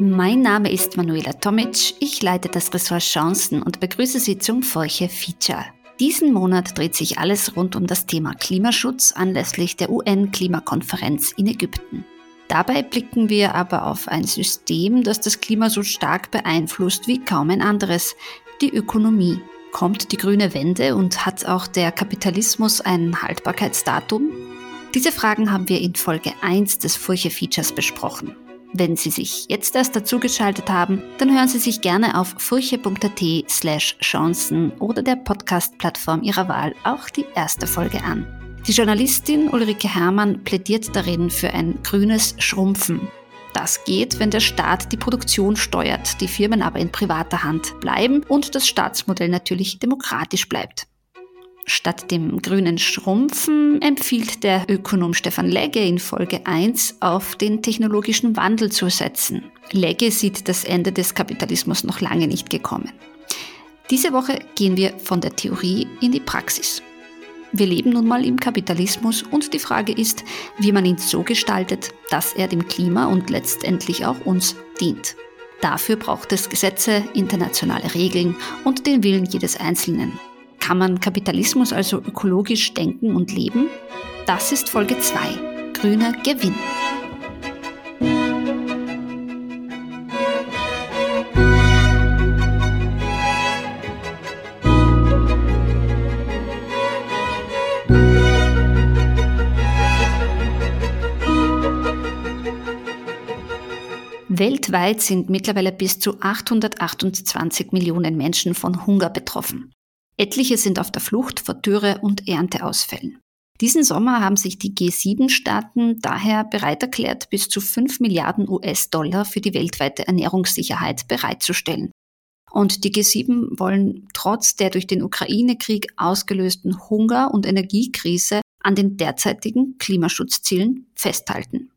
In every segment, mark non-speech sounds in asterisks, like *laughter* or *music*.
Mein Name ist Manuela Tomic, ich leite das Ressort Chancen und begrüße Sie zum Furche Feature. Diesen Monat dreht sich alles rund um das Thema Klimaschutz anlässlich der UN-Klimakonferenz in Ägypten. Dabei blicken wir aber auf ein System, das das Klima so stark beeinflusst wie kaum ein anderes, die Ökonomie. Kommt die grüne Wende und hat auch der Kapitalismus ein Haltbarkeitsdatum? Diese Fragen haben wir in Folge 1 des Furche Features besprochen. Wenn Sie sich jetzt erst dazugeschaltet haben, dann hören Sie sich gerne auf furche.at slash Chancen oder der Podcast-Plattform Ihrer Wahl auch die erste Folge an. Die Journalistin Ulrike Herrmann plädiert darin für ein grünes Schrumpfen. Das geht, wenn der Staat die Produktion steuert, die Firmen aber in privater Hand bleiben und das Staatsmodell natürlich demokratisch bleibt. Statt dem grünen Schrumpfen empfiehlt der Ökonom Stefan Legge in Folge 1 auf den technologischen Wandel zu setzen. Legge sieht das Ende des Kapitalismus noch lange nicht gekommen. Diese Woche gehen wir von der Theorie in die Praxis. Wir leben nun mal im Kapitalismus und die Frage ist, wie man ihn so gestaltet, dass er dem Klima und letztendlich auch uns dient. Dafür braucht es Gesetze, internationale Regeln und den Willen jedes Einzelnen. Kann man Kapitalismus also ökologisch denken und leben? Das ist Folge 2. Grüner Gewinn. Weltweit sind mittlerweile bis zu 828 Millionen Menschen von Hunger betroffen. Etliche sind auf der Flucht vor Dürre und Ernteausfällen. Diesen Sommer haben sich die G7-Staaten daher bereit erklärt, bis zu 5 Milliarden US-Dollar für die weltweite Ernährungssicherheit bereitzustellen. Und die G7 wollen trotz der durch den Ukraine-Krieg ausgelösten Hunger- und Energiekrise an den derzeitigen Klimaschutzzielen festhalten.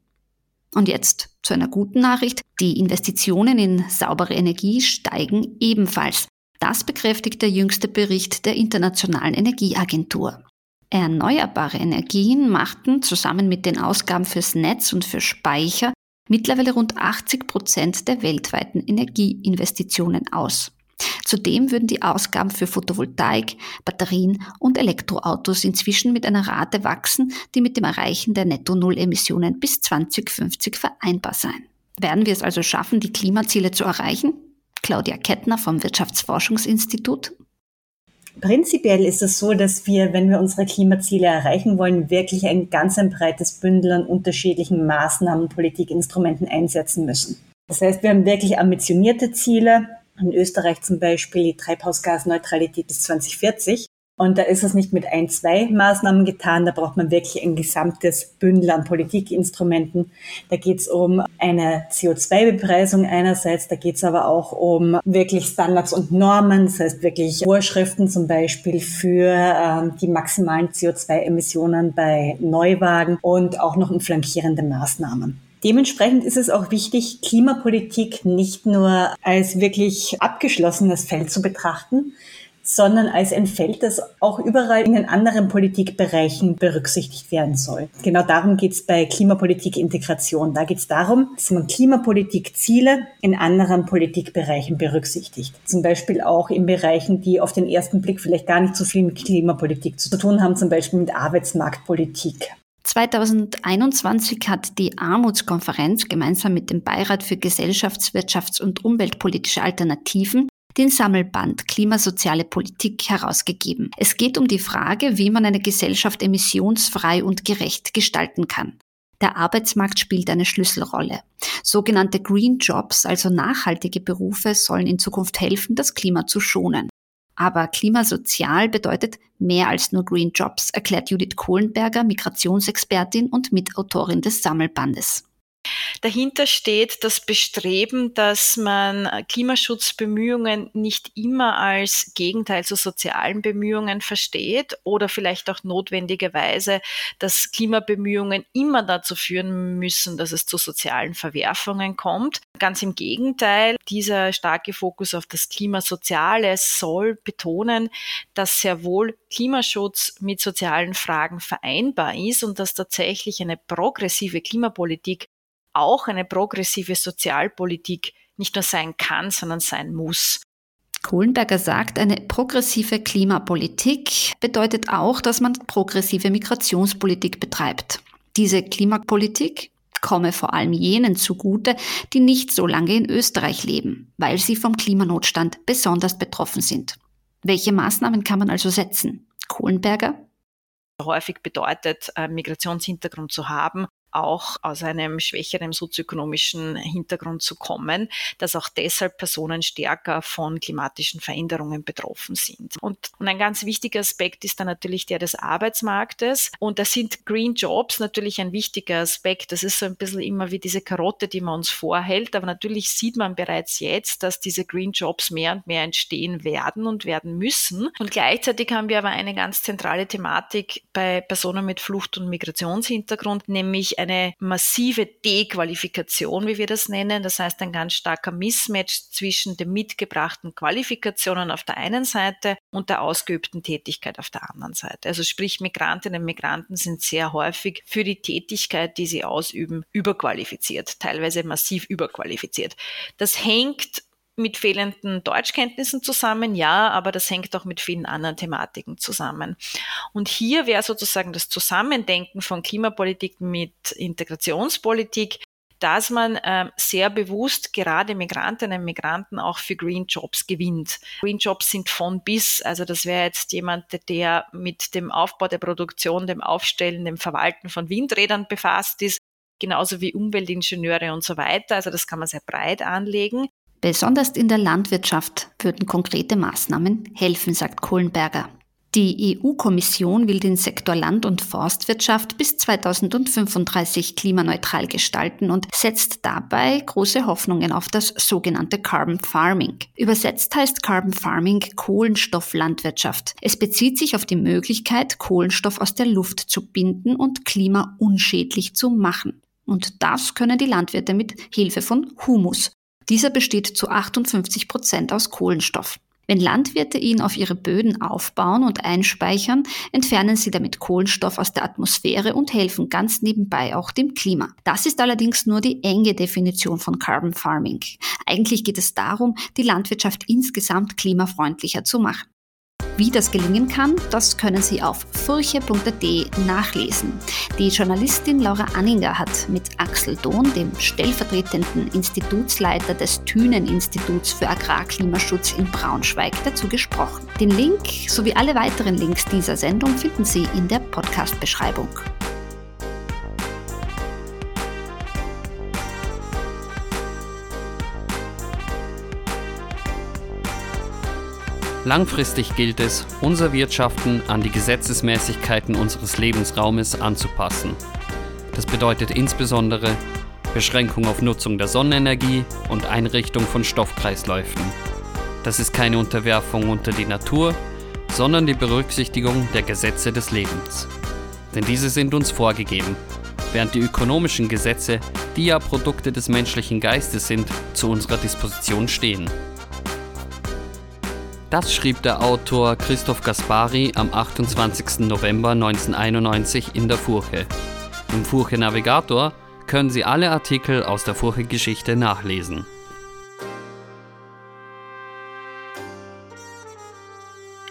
Und jetzt zu einer guten Nachricht. Die Investitionen in saubere Energie steigen ebenfalls. Das bekräftigt der jüngste Bericht der Internationalen Energieagentur. Erneuerbare Energien machten zusammen mit den Ausgaben fürs Netz und für Speicher mittlerweile rund 80 Prozent der weltweiten Energieinvestitionen aus. Zudem würden die Ausgaben für Photovoltaik, Batterien und Elektroautos inzwischen mit einer Rate wachsen, die mit dem Erreichen der Netto-Null-Emissionen bis 2050 vereinbar sein. Werden wir es also schaffen, die Klimaziele zu erreichen? Claudia Kettner vom Wirtschaftsforschungsinstitut. Prinzipiell ist es so, dass wir, wenn wir unsere Klimaziele erreichen wollen, wirklich ein ganz ein breites Bündel an unterschiedlichen Maßnahmen Politikinstrumenten einsetzen müssen. Das heißt, wir haben wirklich ambitionierte Ziele. In Österreich zum Beispiel die Treibhausgasneutralität bis 2040. Und da ist es nicht mit ein, zwei Maßnahmen getan, da braucht man wirklich ein gesamtes Bündel an Politikinstrumenten. Da geht es um eine CO2-Bepreisung einerseits, da geht es aber auch um wirklich Standards und Normen, das heißt wirklich Vorschriften zum Beispiel für ähm, die maximalen CO2-Emissionen bei Neuwagen und auch noch um flankierende Maßnahmen. Dementsprechend ist es auch wichtig, Klimapolitik nicht nur als wirklich abgeschlossenes Feld zu betrachten, sondern als ein Feld, das auch überall in den anderen Politikbereichen berücksichtigt werden soll. Genau darum geht es bei Klimapolitik-Integration. Da geht es darum, dass man Klimapolitik-Ziele in anderen Politikbereichen berücksichtigt. Zum Beispiel auch in Bereichen, die auf den ersten Blick vielleicht gar nicht so viel mit Klimapolitik zu tun haben, zum Beispiel mit Arbeitsmarktpolitik. 2021 hat die Armutskonferenz gemeinsam mit dem Beirat für Gesellschafts-, Wirtschafts- und Umweltpolitische Alternativen den Sammelband Klimasoziale Politik herausgegeben. Es geht um die Frage, wie man eine Gesellschaft emissionsfrei und gerecht gestalten kann. Der Arbeitsmarkt spielt eine Schlüsselrolle. Sogenannte Green Jobs, also nachhaltige Berufe, sollen in Zukunft helfen, das Klima zu schonen. Aber klimasozial bedeutet mehr als nur Green Jobs, erklärt Judith Kohlenberger, Migrationsexpertin und Mitautorin des Sammelbandes. Dahinter steht das Bestreben, dass man Klimaschutzbemühungen nicht immer als Gegenteil zu sozialen Bemühungen versteht oder vielleicht auch notwendigerweise, dass Klimabemühungen immer dazu führen müssen, dass es zu sozialen Verwerfungen kommt. Ganz im Gegenteil, dieser starke Fokus auf das Klimasoziale soll betonen, dass sehr wohl Klimaschutz mit sozialen Fragen vereinbar ist und dass tatsächlich eine progressive Klimapolitik auch eine progressive Sozialpolitik nicht nur sein kann, sondern sein muss. Kohlenberger sagt, eine progressive Klimapolitik bedeutet auch, dass man progressive Migrationspolitik betreibt. Diese Klimapolitik komme vor allem jenen zugute, die nicht so lange in Österreich leben, weil sie vom Klimanotstand besonders betroffen sind. Welche Maßnahmen kann man also setzen? Kohlenberger? Häufig bedeutet, Migrationshintergrund zu haben, auch aus einem schwächeren sozioökonomischen Hintergrund zu kommen, dass auch deshalb Personen stärker von klimatischen Veränderungen betroffen sind. Und, und ein ganz wichtiger Aspekt ist dann natürlich der des Arbeitsmarktes. Und da sind Green Jobs natürlich ein wichtiger Aspekt. Das ist so ein bisschen immer wie diese Karotte, die man uns vorhält. Aber natürlich sieht man bereits jetzt, dass diese Green Jobs mehr und mehr entstehen werden und werden müssen. Und gleichzeitig haben wir aber eine ganz zentrale Thematik bei Personen mit Flucht- und Migrationshintergrund, nämlich eine massive Dequalifikation, wie wir das nennen. Das heißt, ein ganz starker Mismatch zwischen den mitgebrachten Qualifikationen auf der einen Seite und der ausgeübten Tätigkeit auf der anderen Seite. Also sprich, Migrantinnen und Migranten sind sehr häufig für die Tätigkeit, die sie ausüben, überqualifiziert, teilweise massiv überqualifiziert. Das hängt mit fehlenden Deutschkenntnissen zusammen, ja, aber das hängt auch mit vielen anderen Thematiken zusammen. Und hier wäre sozusagen das Zusammendenken von Klimapolitik mit Integrationspolitik, dass man äh, sehr bewusst gerade Migrantinnen und Migranten auch für Green Jobs gewinnt. Green Jobs sind von bis, also das wäre jetzt jemand, der mit dem Aufbau der Produktion, dem Aufstellen, dem Verwalten von Windrädern befasst ist, genauso wie Umweltingenieure und so weiter. Also das kann man sehr breit anlegen. Besonders in der Landwirtschaft würden konkrete Maßnahmen helfen, sagt Kohlenberger. Die EU-Kommission will den Sektor Land- und Forstwirtschaft bis 2035 klimaneutral gestalten und setzt dabei große Hoffnungen auf das sogenannte Carbon Farming. Übersetzt heißt Carbon Farming Kohlenstofflandwirtschaft. Es bezieht sich auf die Möglichkeit, Kohlenstoff aus der Luft zu binden und klimaunschädlich zu machen. Und das können die Landwirte mit Hilfe von Humus, dieser besteht zu 58 Prozent aus Kohlenstoff. Wenn Landwirte ihn auf ihre Böden aufbauen und einspeichern, entfernen sie damit Kohlenstoff aus der Atmosphäre und helfen ganz nebenbei auch dem Klima. Das ist allerdings nur die enge Definition von Carbon Farming. Eigentlich geht es darum, die Landwirtschaft insgesamt klimafreundlicher zu machen. Wie das gelingen kann, das können Sie auf furche.at nachlesen. Die Journalistin Laura Anninger hat mit Axel Dohn, dem stellvertretenden Institutsleiter des Thünen-Instituts für Agrarklimaschutz in Braunschweig, dazu gesprochen. Den Link sowie alle weiteren Links dieser Sendung finden Sie in der Podcast-Beschreibung. Langfristig gilt es, unser Wirtschaften an die Gesetzesmäßigkeiten unseres Lebensraumes anzupassen. Das bedeutet insbesondere Beschränkung auf Nutzung der Sonnenenergie und Einrichtung von Stoffkreisläufen. Das ist keine Unterwerfung unter die Natur, sondern die Berücksichtigung der Gesetze des Lebens. Denn diese sind uns vorgegeben, während die ökonomischen Gesetze, die ja Produkte des menschlichen Geistes sind, zu unserer Disposition stehen. Das schrieb der Autor Christoph Gaspari am 28. November 1991 in der Furche. Im Furche Navigator können Sie alle Artikel aus der Furche-Geschichte nachlesen.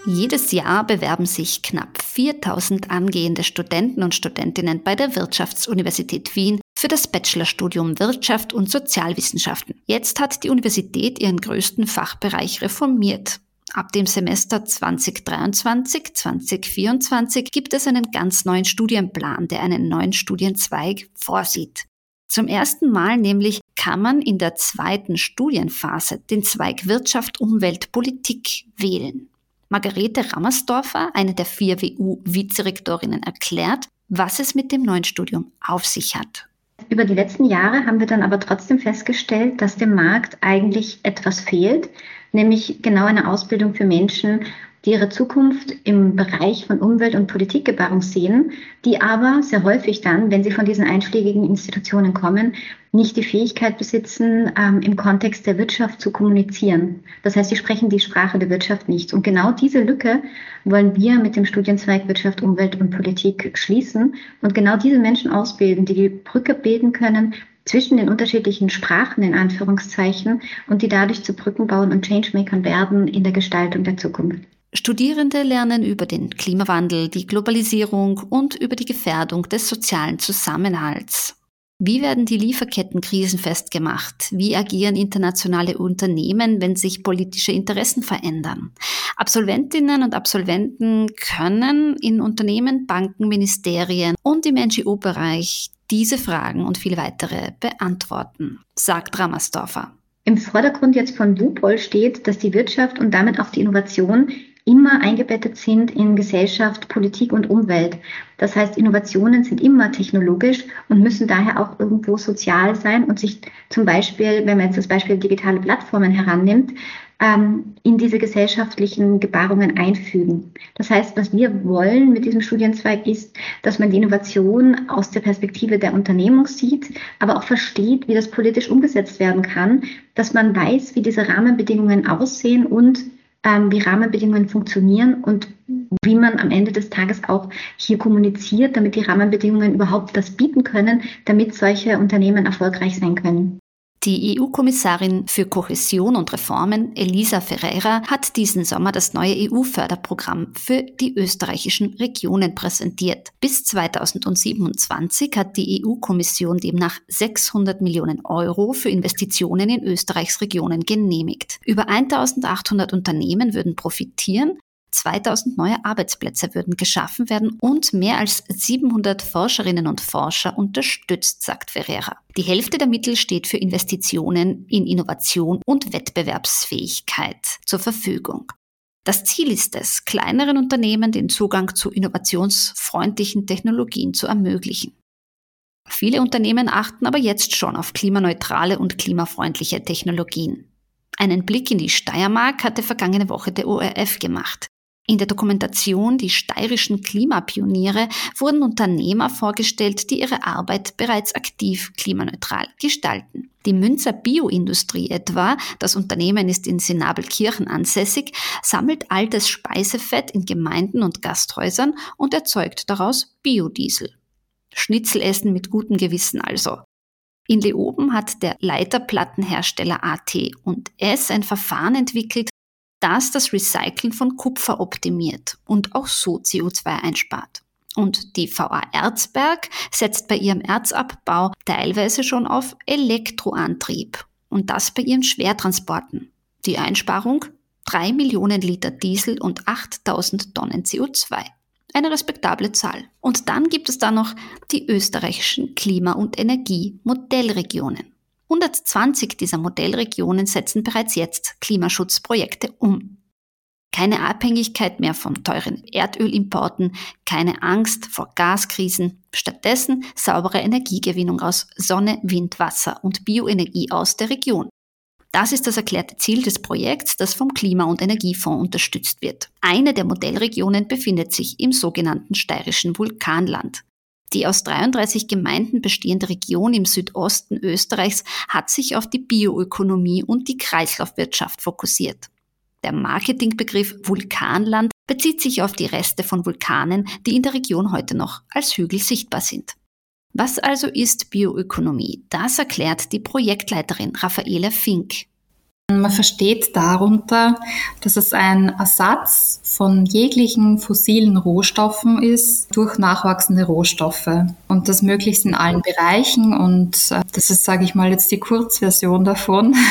Jedes Jahr bewerben sich knapp 4000 angehende Studenten und Studentinnen bei der Wirtschaftsuniversität Wien für das Bachelorstudium Wirtschaft und Sozialwissenschaften. Jetzt hat die Universität ihren größten Fachbereich reformiert. Ab dem Semester 2023-2024 gibt es einen ganz neuen Studienplan, der einen neuen Studienzweig vorsieht. Zum ersten Mal nämlich kann man in der zweiten Studienphase den Zweig Wirtschaft, Umwelt, Politik wählen. Margarete Rammersdorfer, eine der vier WU-Vizerektorinnen, erklärt, was es mit dem neuen Studium auf sich hat. Über die letzten Jahre haben wir dann aber trotzdem festgestellt, dass dem Markt eigentlich etwas fehlt, nämlich genau eine Ausbildung für Menschen, die ihre Zukunft im Bereich von Umwelt- und Politikgebaren sehen, die aber sehr häufig dann, wenn sie von diesen einschlägigen Institutionen kommen, nicht die Fähigkeit besitzen, ähm, im Kontext der Wirtschaft zu kommunizieren. Das heißt, sie sprechen die Sprache der Wirtschaft nicht. Und genau diese Lücke wollen wir mit dem Studienzweig Wirtschaft, Umwelt und Politik schließen und genau diese Menschen ausbilden, die die Brücke bilden können zwischen den unterschiedlichen Sprachen in Anführungszeichen und die dadurch zu Brücken bauen und Changemakern werden in der Gestaltung der Zukunft. Studierende lernen über den Klimawandel, die Globalisierung und über die Gefährdung des sozialen Zusammenhalts. Wie werden die Lieferketten krisenfest gemacht? Wie agieren internationale Unternehmen, wenn sich politische Interessen verändern? Absolventinnen und Absolventen können in Unternehmen, Banken, Ministerien und im NGO-Bereich diese Fragen und viele weitere beantworten, sagt Rammersdorfer. Im Vordergrund jetzt von WUPOL steht, dass die Wirtschaft und damit auch die Innovation immer eingebettet sind in Gesellschaft, Politik und Umwelt. Das heißt, Innovationen sind immer technologisch und müssen daher auch irgendwo sozial sein und sich zum Beispiel, wenn man jetzt das Beispiel digitale Plattformen herannimmt, ähm, in diese gesellschaftlichen Gebarungen einfügen. Das heißt, was wir wollen mit diesem Studienzweig ist, dass man die Innovation aus der Perspektive der Unternehmung sieht, aber auch versteht, wie das politisch umgesetzt werden kann, dass man weiß, wie diese Rahmenbedingungen aussehen und ähm, wie Rahmenbedingungen funktionieren und wie man am Ende des Tages auch hier kommuniziert, damit die Rahmenbedingungen überhaupt das bieten können, damit solche Unternehmen erfolgreich sein können. Die EU-Kommissarin für Kohäsion und Reformen, Elisa Ferreira, hat diesen Sommer das neue EU-Förderprogramm für die österreichischen Regionen präsentiert. Bis 2027 hat die EU-Kommission demnach 600 Millionen Euro für Investitionen in Österreichs Regionen genehmigt. Über 1800 Unternehmen würden profitieren, 2000 neue Arbeitsplätze würden geschaffen werden und mehr als 700 Forscherinnen und Forscher unterstützt, sagt Ferreira. Die Hälfte der Mittel steht für Investitionen in Innovation und Wettbewerbsfähigkeit zur Verfügung. Das Ziel ist es, kleineren Unternehmen den Zugang zu innovationsfreundlichen Technologien zu ermöglichen. Viele Unternehmen achten aber jetzt schon auf klimaneutrale und klimafreundliche Technologien. Einen Blick in die Steiermark hatte vergangene Woche der ORF gemacht. In der Dokumentation Die steirischen Klimapioniere wurden Unternehmer vorgestellt, die ihre Arbeit bereits aktiv klimaneutral gestalten. Die Münzer Bioindustrie etwa, das Unternehmen ist in Sinabelkirchen ansässig, sammelt altes Speisefett in Gemeinden und Gasthäusern und erzeugt daraus Biodiesel. Schnitzelessen mit gutem Gewissen also. In Leoben hat der Leiterplattenhersteller AT und S ein Verfahren entwickelt, das das Recyceln von Kupfer optimiert und auch so CO2 einspart. Und die VA Erzberg setzt bei ihrem Erzabbau teilweise schon auf Elektroantrieb und das bei ihren Schwertransporten. Die Einsparung? 3 Millionen Liter Diesel und 8000 Tonnen CO2. Eine respektable Zahl. Und dann gibt es da noch die österreichischen Klima- und Energiemodellregionen. 120 dieser Modellregionen setzen bereits jetzt Klimaschutzprojekte um. Keine Abhängigkeit mehr von teuren Erdölimporten, keine Angst vor Gaskrisen, stattdessen saubere Energiegewinnung aus Sonne, Wind, Wasser und Bioenergie aus der Region. Das ist das erklärte Ziel des Projekts, das vom Klima- und Energiefonds unterstützt wird. Eine der Modellregionen befindet sich im sogenannten steirischen Vulkanland. Die aus 33 Gemeinden bestehende Region im Südosten Österreichs hat sich auf die Bioökonomie und die Kreislaufwirtschaft fokussiert. Der Marketingbegriff Vulkanland bezieht sich auf die Reste von Vulkanen, die in der Region heute noch als Hügel sichtbar sind. Was also ist Bioökonomie? Das erklärt die Projektleiterin Raffaela Fink. Man versteht darunter, dass es ein Ersatz von jeglichen fossilen Rohstoffen ist durch nachwachsende Rohstoffe und das möglichst in allen Bereichen und äh, das ist, sage ich mal, jetzt die Kurzversion davon. *laughs*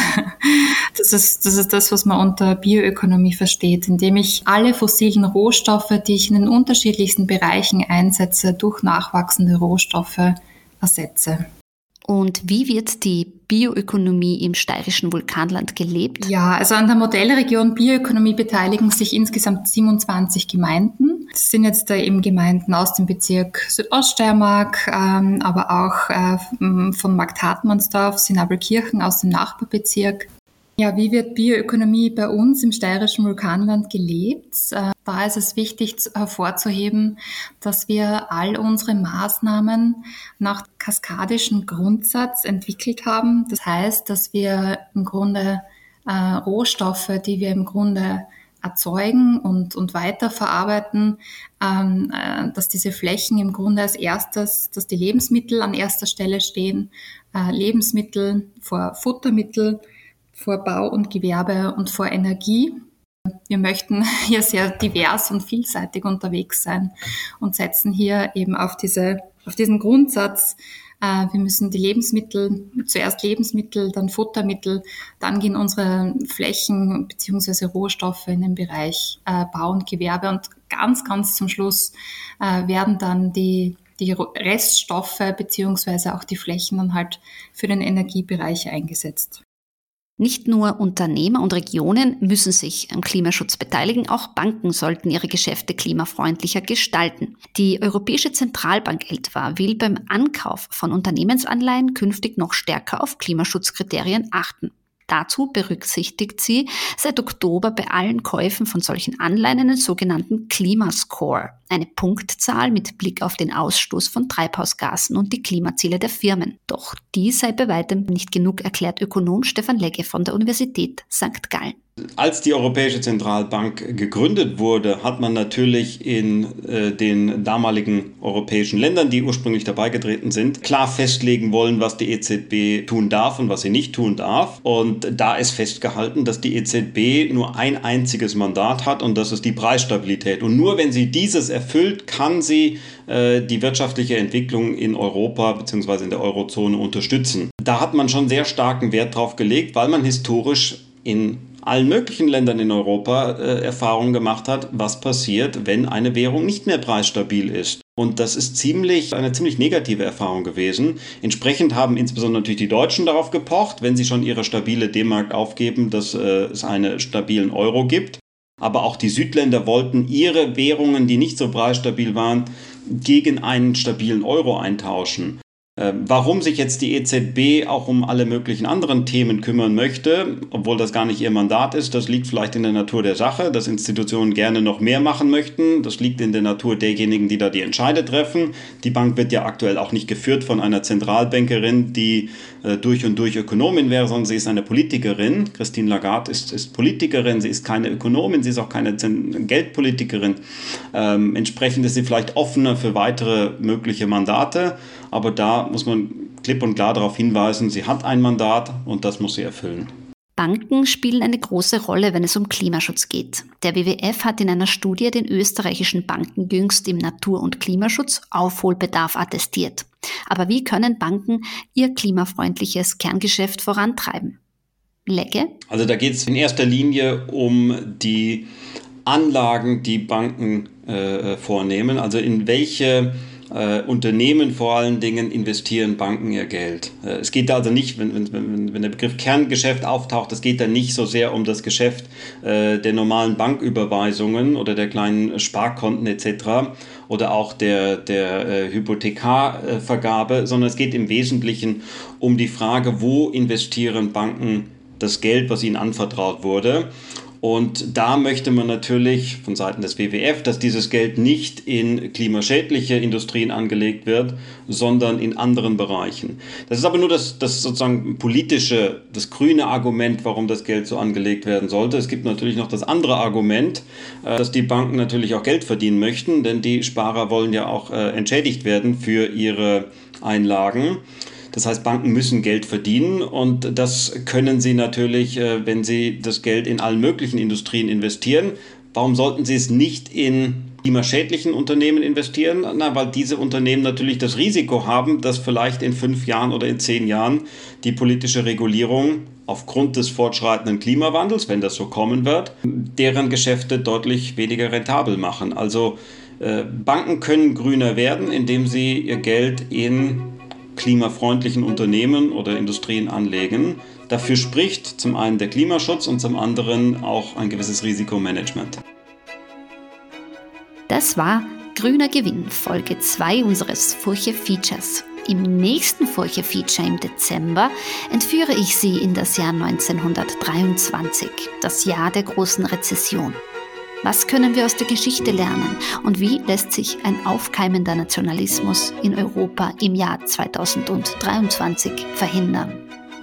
Das ist, das ist das, was man unter Bioökonomie versteht, indem ich alle fossilen Rohstoffe, die ich in den unterschiedlichsten Bereichen einsetze, durch nachwachsende Rohstoffe ersetze. Und wie wird die Bioökonomie im steirischen Vulkanland gelebt? Ja, also an der Modellregion Bioökonomie beteiligen sich insgesamt 27 Gemeinden. Das sind jetzt da eben Gemeinden aus dem Bezirk Südoststeiermark, ähm, aber auch äh, von Markt Hartmannsdorf, Sinabelkirchen aus dem Nachbarbezirk. Ja, wie wird Bioökonomie bei uns im steirischen Vulkanland gelebt? Äh, da ist es wichtig hervorzuheben, dass wir all unsere Maßnahmen nach kaskadischen Grundsatz entwickelt haben. Das heißt, dass wir im Grunde äh, Rohstoffe, die wir im Grunde erzeugen und, und weiterverarbeiten, ähm, äh, dass diese Flächen im Grunde als erstes, dass die Lebensmittel an erster Stelle stehen, äh, Lebensmittel, vor Futtermittel, vor Bau und Gewerbe und vor Energie. Wir möchten *laughs* hier sehr divers und vielseitig unterwegs sein und setzen hier eben auf, diese, auf diesen Grundsatz, äh, wir müssen die Lebensmittel, zuerst Lebensmittel, dann Futtermittel, dann gehen unsere Flächen bzw. Rohstoffe in den Bereich äh, Bau und Gewerbe und ganz, ganz zum Schluss äh, werden dann die die Reststoffe beziehungsweise auch die Flächen dann halt für den Energiebereich eingesetzt. Nicht nur Unternehmer und Regionen müssen sich am Klimaschutz beteiligen, auch Banken sollten ihre Geschäfte klimafreundlicher gestalten. Die Europäische Zentralbank etwa will beim Ankauf von Unternehmensanleihen künftig noch stärker auf Klimaschutzkriterien achten. Dazu berücksichtigt sie seit Oktober bei allen Käufen von solchen Anleihen einen sogenannten Klimascore, eine Punktzahl mit Blick auf den Ausstoß von Treibhausgasen und die Klimaziele der Firmen. Doch die sei bei weitem nicht genug, erklärt Ökonom Stefan Legge von der Universität St. Gallen. Als die Europäische Zentralbank gegründet wurde, hat man natürlich in äh, den damaligen europäischen Ländern, die ursprünglich dabei getreten sind, klar festlegen wollen, was die EZB tun darf und was sie nicht tun darf. Und da ist festgehalten, dass die EZB nur ein einziges Mandat hat und das ist die Preisstabilität. Und nur wenn sie dieses erfüllt, kann sie äh, die wirtschaftliche Entwicklung in Europa bzw. in der Eurozone unterstützen. Da hat man schon sehr starken Wert drauf gelegt, weil man historisch in allen möglichen Ländern in Europa äh, Erfahrungen gemacht hat, was passiert, wenn eine Währung nicht mehr preisstabil ist. Und das ist ziemlich, eine ziemlich negative Erfahrung gewesen. Entsprechend haben insbesondere natürlich die Deutschen darauf gepocht, wenn sie schon ihre stabile D-Mark aufgeben, dass äh, es einen stabilen Euro gibt. Aber auch die Südländer wollten ihre Währungen, die nicht so preisstabil waren, gegen einen stabilen Euro eintauschen. Ähm, warum sich jetzt die EZB auch um alle möglichen anderen Themen kümmern möchte, obwohl das gar nicht ihr Mandat ist, das liegt vielleicht in der Natur der Sache, dass Institutionen gerne noch mehr machen möchten. Das liegt in der Natur derjenigen, die da die Entscheide treffen. Die Bank wird ja aktuell auch nicht geführt von einer Zentralbankerin, die äh, durch und durch Ökonomin wäre, sondern sie ist eine Politikerin. Christine Lagarde ist, ist Politikerin, sie ist keine Ökonomin, sie ist auch keine Geldpolitikerin. Ähm, entsprechend ist sie vielleicht offener für weitere mögliche Mandate. Aber da muss man klipp und klar darauf hinweisen, sie hat ein Mandat und das muss sie erfüllen. Banken spielen eine große Rolle, wenn es um Klimaschutz geht. Der WWF hat in einer Studie den österreichischen Banken jüngst im Natur- und Klimaschutz Aufholbedarf attestiert. Aber wie können Banken ihr klimafreundliches Kerngeschäft vorantreiben? Lecke? Also da geht es in erster Linie um die Anlagen, die Banken äh, vornehmen. Also in welche äh, Unternehmen vor allen Dingen investieren Banken ihr Geld. Äh, es geht also nicht, wenn, wenn, wenn der Begriff Kerngeschäft auftaucht, es geht da nicht so sehr um das Geschäft äh, der normalen Banküberweisungen oder der kleinen Sparkonten etc. oder auch der, der äh, Hypothekarvergabe, sondern es geht im Wesentlichen um die Frage, wo investieren Banken das Geld, was ihnen anvertraut wurde. Und da möchte man natürlich von Seiten des WWF, dass dieses Geld nicht in klimaschädliche Industrien angelegt wird, sondern in anderen Bereichen. Das ist aber nur das, das sozusagen politische, das grüne Argument, warum das Geld so angelegt werden sollte. Es gibt natürlich noch das andere Argument, äh, dass die Banken natürlich auch Geld verdienen möchten, denn die Sparer wollen ja auch äh, entschädigt werden für ihre Einlagen. Das heißt, Banken müssen Geld verdienen und das können sie natürlich, äh, wenn sie das Geld in allen möglichen Industrien investieren. Warum sollten sie es nicht in klimaschädlichen Unternehmen investieren? Na, weil diese Unternehmen natürlich das Risiko haben, dass vielleicht in fünf Jahren oder in zehn Jahren die politische Regulierung aufgrund des fortschreitenden Klimawandels, wenn das so kommen wird, deren Geschäfte deutlich weniger rentabel machen. Also äh, Banken können grüner werden, indem sie ihr Geld in klimafreundlichen Unternehmen oder Industrien anlegen. Dafür spricht zum einen der Klimaschutz und zum anderen auch ein gewisses Risikomanagement. Das war Grüner Gewinn, Folge 2 unseres Furche Features. Im nächsten Furche Feature im Dezember entführe ich Sie in das Jahr 1923, das Jahr der großen Rezession. Was können wir aus der Geschichte lernen und wie lässt sich ein aufkeimender Nationalismus in Europa im Jahr 2023 verhindern?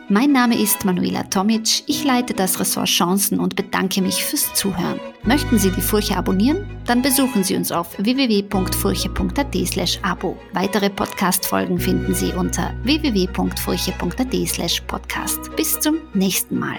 Mein Name ist Manuela Tomic, ich leite das Ressort Chancen und bedanke mich fürs Zuhören. Möchten Sie die Furche abonnieren? Dann besuchen Sie uns auf www.furche.at/abo. Weitere Podcast-Folgen finden Sie unter www.furche.at/podcast. Bis zum nächsten Mal.